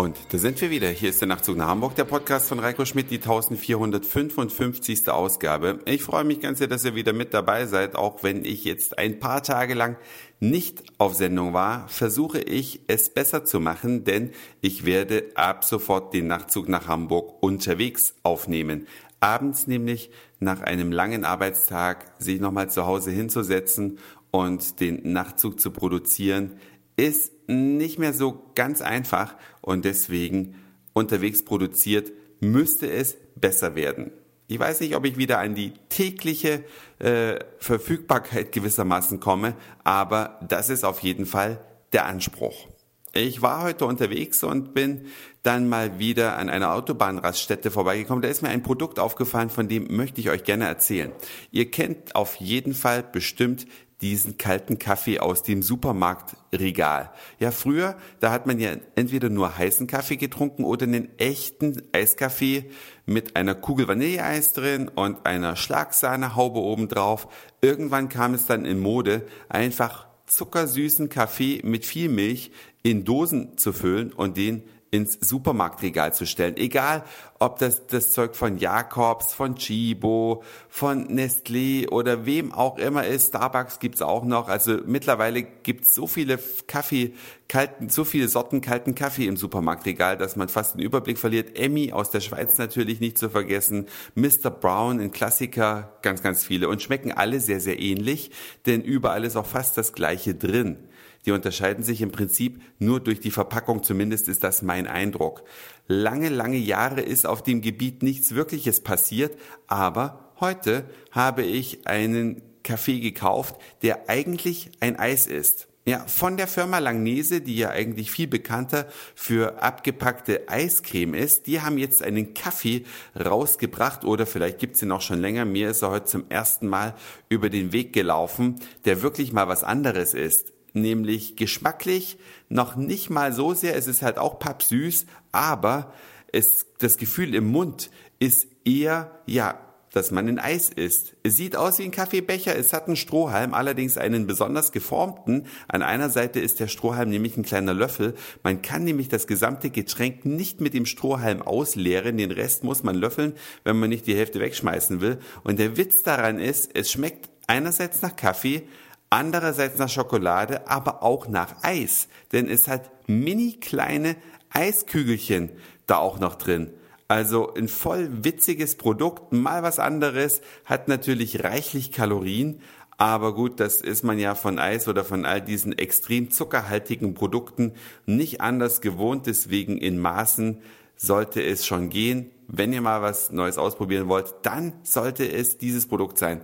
Und da sind wir wieder. Hier ist der Nachtzug nach Hamburg, der Podcast von Reiko Schmidt, die 1455. Ausgabe. Ich freue mich ganz sehr, dass ihr wieder mit dabei seid, auch wenn ich jetzt ein paar Tage lang nicht auf Sendung war, versuche ich es besser zu machen, denn ich werde ab sofort den Nachtzug nach Hamburg unterwegs aufnehmen. Abends nämlich nach einem langen Arbeitstag sich nochmal zu Hause hinzusetzen und den Nachtzug zu produzieren, ist nicht mehr so ganz einfach und deswegen unterwegs produziert, müsste es besser werden. Ich weiß nicht, ob ich wieder an die tägliche äh, Verfügbarkeit gewissermaßen komme, aber das ist auf jeden Fall der Anspruch. Ich war heute unterwegs und bin dann mal wieder an einer Autobahnraststätte vorbeigekommen. Da ist mir ein Produkt aufgefallen, von dem möchte ich euch gerne erzählen. Ihr kennt auf jeden Fall bestimmt diesen kalten Kaffee aus dem Supermarktregal. Ja, früher, da hat man ja entweder nur heißen Kaffee getrunken oder einen echten Eiskaffee mit einer Kugel Vanilleeis drin und einer Schlagsahnehaube obendrauf. Irgendwann kam es dann in Mode, einfach zuckersüßen Kaffee mit viel Milch in Dosen zu füllen und den ins Supermarktregal zu stellen. Egal, ob das das Zeug von Jakobs, von Chibo, von Nestlé oder wem auch immer ist. Starbucks gibt's auch noch. Also mittlerweile gibt's so viele Kaffee, kalten, so viele Sorten kalten Kaffee im Supermarktregal, dass man fast den Überblick verliert. Emmy aus der Schweiz natürlich nicht zu vergessen. Mr. Brown, ein Klassiker, ganz, ganz viele. Und schmecken alle sehr, sehr ähnlich, denn überall ist auch fast das Gleiche drin. Die unterscheiden sich im Prinzip nur durch die Verpackung, zumindest ist das mein Eindruck. Lange, lange Jahre ist auf dem Gebiet nichts Wirkliches passiert, aber heute habe ich einen Kaffee gekauft, der eigentlich ein Eis ist. Ja, von der Firma Langnese, die ja eigentlich viel bekannter für abgepackte Eiscreme ist, die haben jetzt einen Kaffee rausgebracht oder vielleicht gibt's ihn auch schon länger. Mir ist er heute zum ersten Mal über den Weg gelaufen, der wirklich mal was anderes ist nämlich geschmacklich noch nicht mal so sehr. Es ist halt auch pappsüß, aber es, das Gefühl im Mund ist eher, ja, dass man ein Eis isst. Es sieht aus wie ein Kaffeebecher, es hat einen Strohhalm, allerdings einen besonders geformten. An einer Seite ist der Strohhalm nämlich ein kleiner Löffel. Man kann nämlich das gesamte Getränk nicht mit dem Strohhalm ausleeren, den Rest muss man löffeln, wenn man nicht die Hälfte wegschmeißen will. Und der Witz daran ist, es schmeckt einerseits nach Kaffee, andererseits nach Schokolade, aber auch nach Eis, denn es hat mini kleine Eiskügelchen da auch noch drin. Also ein voll witziges Produkt, mal was anderes, hat natürlich reichlich Kalorien, aber gut, das ist man ja von Eis oder von all diesen extrem zuckerhaltigen Produkten nicht anders gewohnt, deswegen in Maßen sollte es schon gehen. Wenn ihr mal was Neues ausprobieren wollt, dann sollte es dieses Produkt sein.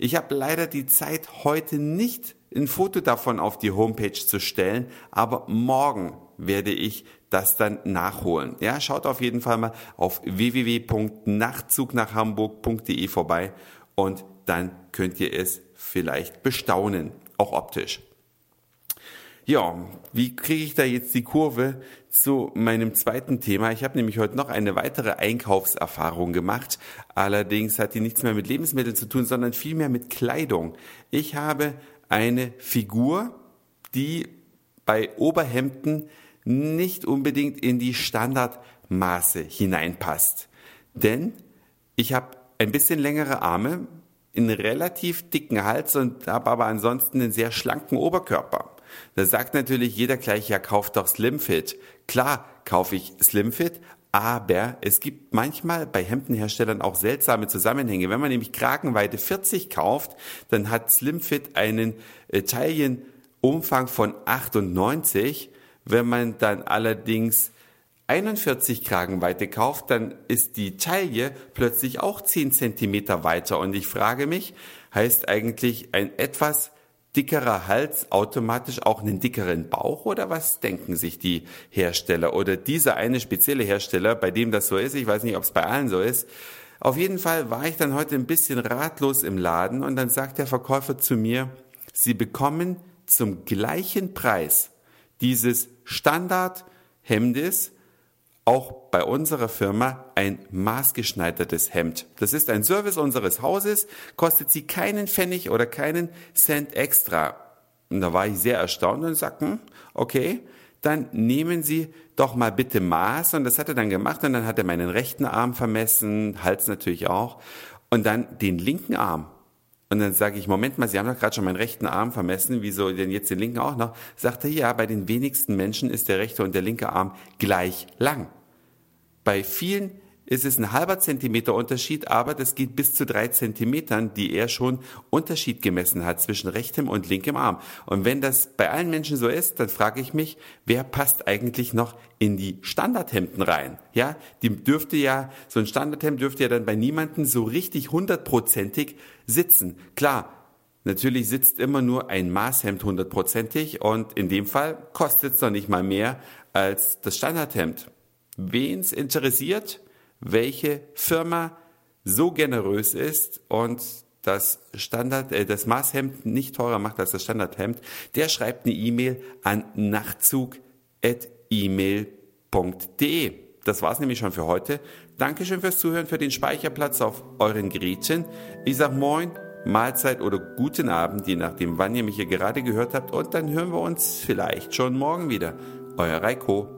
Ich habe leider die Zeit heute nicht ein Foto davon auf die Homepage zu stellen, aber morgen werde ich das dann nachholen. Ja, schaut auf jeden Fall mal auf www.nachtzugnachhamburg.de vorbei und dann könnt ihr es vielleicht bestaunen, auch optisch. Ja, wie kriege ich da jetzt die Kurve zu meinem zweiten Thema? Ich habe nämlich heute noch eine weitere Einkaufserfahrung gemacht. Allerdings hat die nichts mehr mit Lebensmitteln zu tun, sondern vielmehr mit Kleidung. Ich habe eine Figur, die bei Oberhemden nicht unbedingt in die Standardmaße hineinpasst. Denn ich habe ein bisschen längere Arme, einen relativ dicken Hals und habe aber ansonsten einen sehr schlanken Oberkörper. Da sagt natürlich jeder gleich, ja, kauf doch Slimfit. Klar kaufe ich Slimfit, aber es gibt manchmal bei Hemdenherstellern auch seltsame Zusammenhänge. Wenn man nämlich Kragenweite 40 kauft, dann hat Slimfit einen äh, Taillenumfang von 98. Wenn man dann allerdings 41 Kragenweite kauft, dann ist die Taille plötzlich auch 10 Zentimeter weiter. Und ich frage mich, heißt eigentlich ein etwas dickerer Hals automatisch auch einen dickeren Bauch oder was denken sich die Hersteller oder dieser eine spezielle Hersteller, bei dem das so ist, ich weiß nicht, ob es bei allen so ist. Auf jeden Fall war ich dann heute ein bisschen ratlos im Laden und dann sagt der Verkäufer zu mir, Sie bekommen zum gleichen Preis dieses Standardhemdes auch bei unserer Firma ein maßgeschneidertes Hemd. Das ist ein Service unseres Hauses, kostet sie keinen Pfennig oder keinen Cent extra. Und da war ich sehr erstaunt und sagte, hm, okay, dann nehmen Sie doch mal bitte Maß. Und das hat er dann gemacht und dann hat er meinen rechten Arm vermessen, Hals natürlich auch, und dann den linken Arm. Und dann sage ich, Moment mal, Sie haben doch gerade schon meinen rechten Arm vermessen, wieso denn jetzt den linken auch noch? Sagt er, ja, bei den wenigsten Menschen ist der rechte und der linke Arm gleich lang. Bei vielen ist es ein halber Zentimeter Unterschied, aber das geht bis zu drei Zentimetern, die er schon Unterschied gemessen hat zwischen rechtem und linkem Arm. Und wenn das bei allen Menschen so ist, dann frage ich mich, wer passt eigentlich noch in die Standardhemden rein? Ja, die dürfte ja, so ein Standardhemd dürfte ja dann bei niemandem so richtig hundertprozentig sitzen. Klar, Natürlich sitzt immer nur ein Maßhemd hundertprozentig und in dem Fall kostet es doch nicht mal mehr als das Standardhemd. Wen's interessiert, welche Firma so generös ist und das Standard, äh, das Maßhemd nicht teurer macht als das Standardhemd, der schreibt eine E-Mail an nachtzug.email.de. Das war's nämlich schon für heute. Dankeschön fürs Zuhören, für den Speicherplatz auf euren Geräten. Ich sag Moin, Mahlzeit oder guten Abend, je nachdem, wann ihr mich hier gerade gehört habt. Und dann hören wir uns vielleicht schon morgen wieder. Euer Reiko.